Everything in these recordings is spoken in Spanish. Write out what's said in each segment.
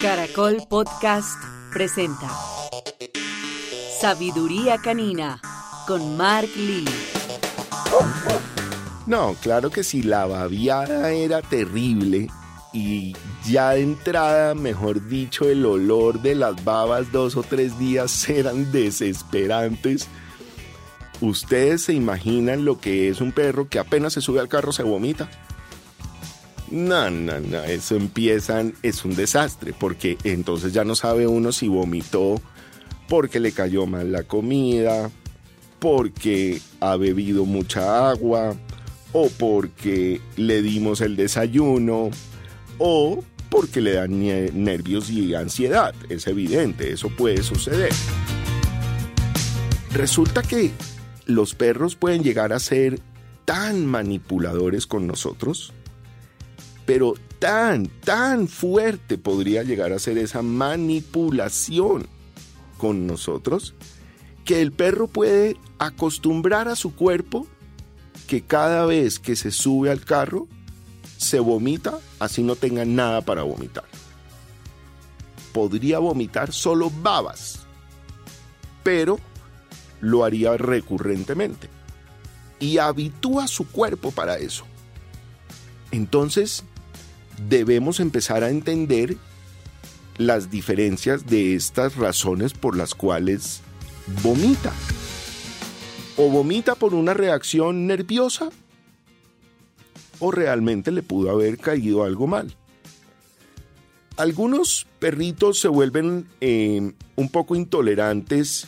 Caracol Podcast presenta Sabiduría Canina con Mark Lee. No, claro que si la babiada era terrible y ya de entrada, mejor dicho, el olor de las babas dos o tres días eran desesperantes. Ustedes se imaginan lo que es un perro que apenas se sube al carro se vomita. No, no, no, eso empiezan, es un desastre, porque entonces ya no sabe uno si vomitó porque le cayó mal la comida, porque ha bebido mucha agua, o porque le dimos el desayuno, o porque le dan nervios y ansiedad. Es evidente, eso puede suceder. Resulta que los perros pueden llegar a ser tan manipuladores con nosotros pero tan, tan fuerte podría llegar a ser esa manipulación con nosotros que el perro puede acostumbrar a su cuerpo que cada vez que se sube al carro se vomita así no tenga nada para vomitar. Podría vomitar solo babas, pero lo haría recurrentemente y habitúa su cuerpo para eso. Entonces, debemos empezar a entender las diferencias de estas razones por las cuales vomita. O vomita por una reacción nerviosa o realmente le pudo haber caído algo mal. Algunos perritos se vuelven eh, un poco intolerantes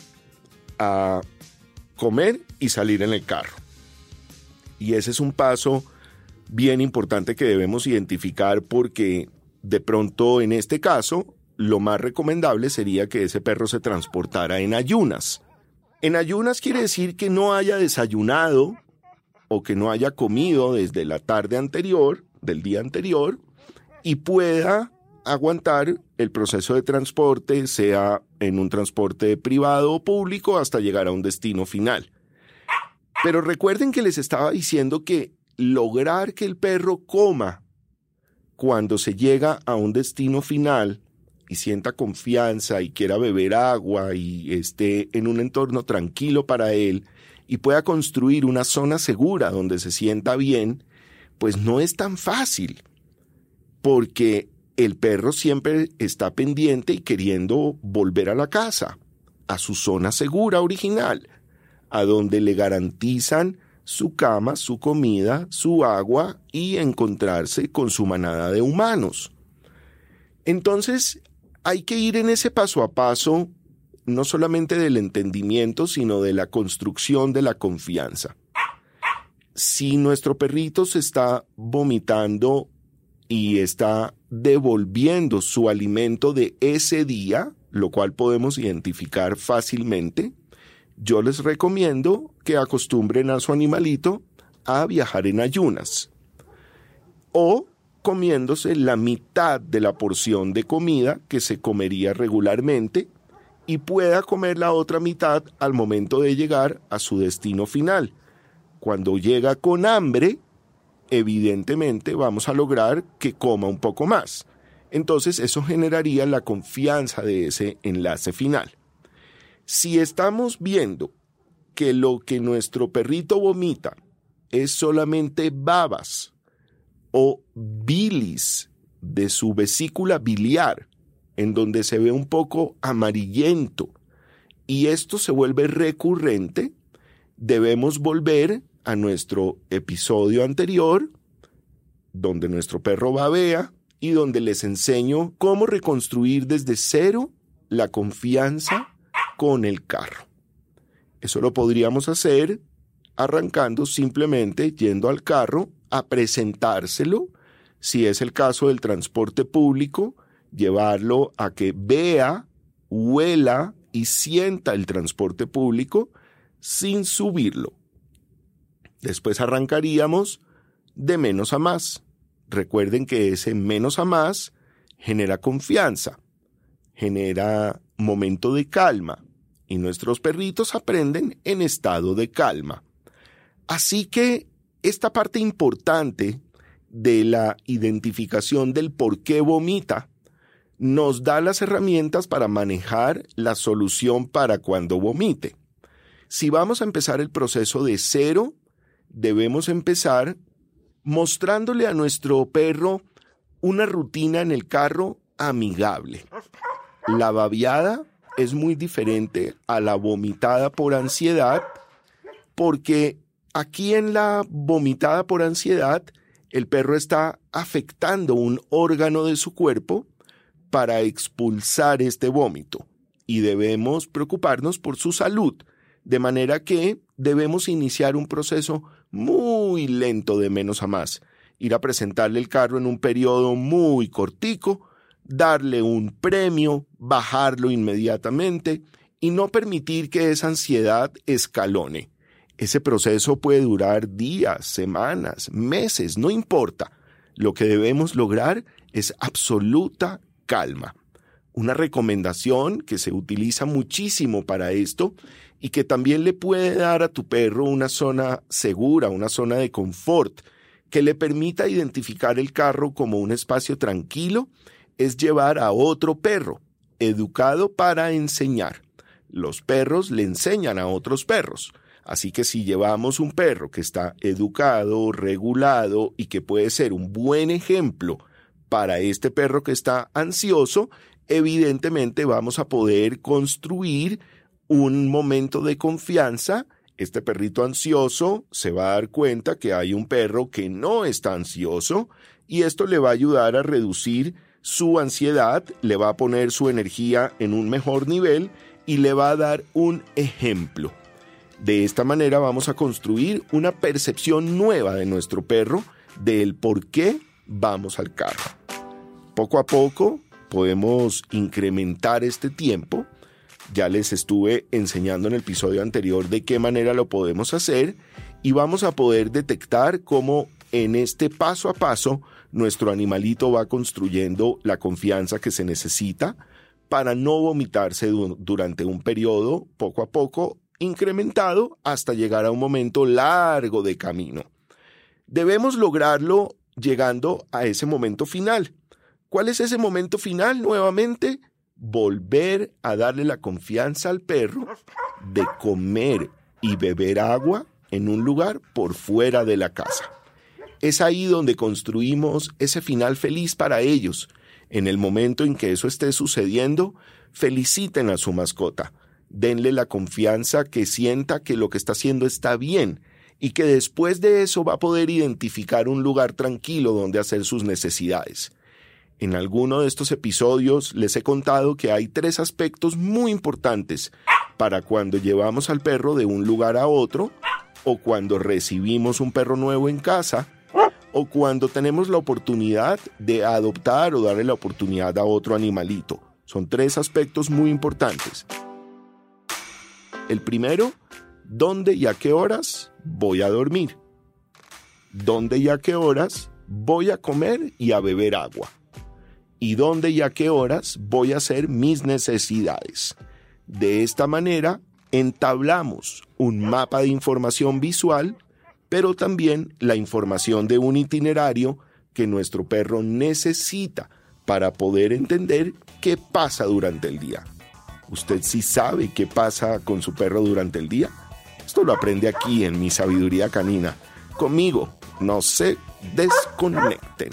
a comer y salir en el carro. Y ese es un paso bien importante que debemos identificar porque de pronto en este caso lo más recomendable sería que ese perro se transportara en ayunas. En ayunas quiere decir que no haya desayunado o que no haya comido desde la tarde anterior, del día anterior, y pueda aguantar el proceso de transporte, sea en un transporte privado o público, hasta llegar a un destino final. Pero recuerden que les estaba diciendo que lograr que el perro coma cuando se llega a un destino final y sienta confianza y quiera beber agua y esté en un entorno tranquilo para él y pueda construir una zona segura donde se sienta bien, pues no es tan fácil, porque el perro siempre está pendiente y queriendo volver a la casa, a su zona segura original, a donde le garantizan su cama, su comida, su agua y encontrarse con su manada de humanos. Entonces, hay que ir en ese paso a paso, no solamente del entendimiento, sino de la construcción de la confianza. Si nuestro perrito se está vomitando y está devolviendo su alimento de ese día, lo cual podemos identificar fácilmente, yo les recomiendo que acostumbren a su animalito a viajar en ayunas o comiéndose la mitad de la porción de comida que se comería regularmente y pueda comer la otra mitad al momento de llegar a su destino final. Cuando llega con hambre, evidentemente vamos a lograr que coma un poco más. Entonces eso generaría la confianza de ese enlace final. Si estamos viendo que lo que nuestro perrito vomita es solamente babas o bilis de su vesícula biliar, en donde se ve un poco amarillento, y esto se vuelve recurrente, debemos volver a nuestro episodio anterior, donde nuestro perro babea y donde les enseño cómo reconstruir desde cero la confianza con el carro. Eso lo podríamos hacer arrancando simplemente yendo al carro a presentárselo, si es el caso del transporte público, llevarlo a que vea, huela y sienta el transporte público sin subirlo. Después arrancaríamos de menos a más. Recuerden que ese menos a más genera confianza, genera momento de calma y nuestros perritos aprenden en estado de calma. Así que esta parte importante de la identificación del por qué vomita nos da las herramientas para manejar la solución para cuando vomite. Si vamos a empezar el proceso de cero, debemos empezar mostrándole a nuestro perro una rutina en el carro amigable. La babiada es muy diferente a la vomitada por ansiedad porque aquí en la vomitada por ansiedad el perro está afectando un órgano de su cuerpo para expulsar este vómito. Y debemos preocuparnos por su salud, de manera que debemos iniciar un proceso muy lento de menos a más, ir a presentarle el carro en un periodo muy cortico, darle un premio, bajarlo inmediatamente y no permitir que esa ansiedad escalone. Ese proceso puede durar días, semanas, meses, no importa. Lo que debemos lograr es absoluta calma. Una recomendación que se utiliza muchísimo para esto y que también le puede dar a tu perro una zona segura, una zona de confort, que le permita identificar el carro como un espacio tranquilo, es llevar a otro perro, educado para enseñar. Los perros le enseñan a otros perros. Así que si llevamos un perro que está educado, regulado y que puede ser un buen ejemplo para este perro que está ansioso, evidentemente vamos a poder construir un momento de confianza. Este perrito ansioso se va a dar cuenta que hay un perro que no está ansioso y esto le va a ayudar a reducir su ansiedad, le va a poner su energía en un mejor nivel y le va a dar un ejemplo. De esta manera vamos a construir una percepción nueva de nuestro perro del por qué vamos al carro. Poco a poco podemos incrementar este tiempo. Ya les estuve enseñando en el episodio anterior de qué manera lo podemos hacer y vamos a poder detectar cómo en este paso a paso nuestro animalito va construyendo la confianza que se necesita para no vomitarse durante un periodo poco a poco incrementado hasta llegar a un momento largo de camino. Debemos lograrlo llegando a ese momento final. ¿Cuál es ese momento final nuevamente? Volver a darle la confianza al perro de comer y beber agua en un lugar por fuera de la casa. Es ahí donde construimos ese final feliz para ellos. En el momento en que eso esté sucediendo, feliciten a su mascota denle la confianza que sienta que lo que está haciendo está bien y que después de eso va a poder identificar un lugar tranquilo donde hacer sus necesidades. En alguno de estos episodios les he contado que hay tres aspectos muy importantes para cuando llevamos al perro de un lugar a otro, o cuando recibimos un perro nuevo en casa, o cuando tenemos la oportunidad de adoptar o darle la oportunidad a otro animalito. Son tres aspectos muy importantes. El primero, ¿dónde y a qué horas voy a dormir? ¿Dónde y a qué horas voy a comer y a beber agua? ¿Y dónde y a qué horas voy a hacer mis necesidades? De esta manera, entablamos un mapa de información visual, pero también la información de un itinerario que nuestro perro necesita para poder entender qué pasa durante el día. ¿Usted sí sabe qué pasa con su perro durante el día? Esto lo aprende aquí en mi sabiduría canina. Conmigo, no se desconecten.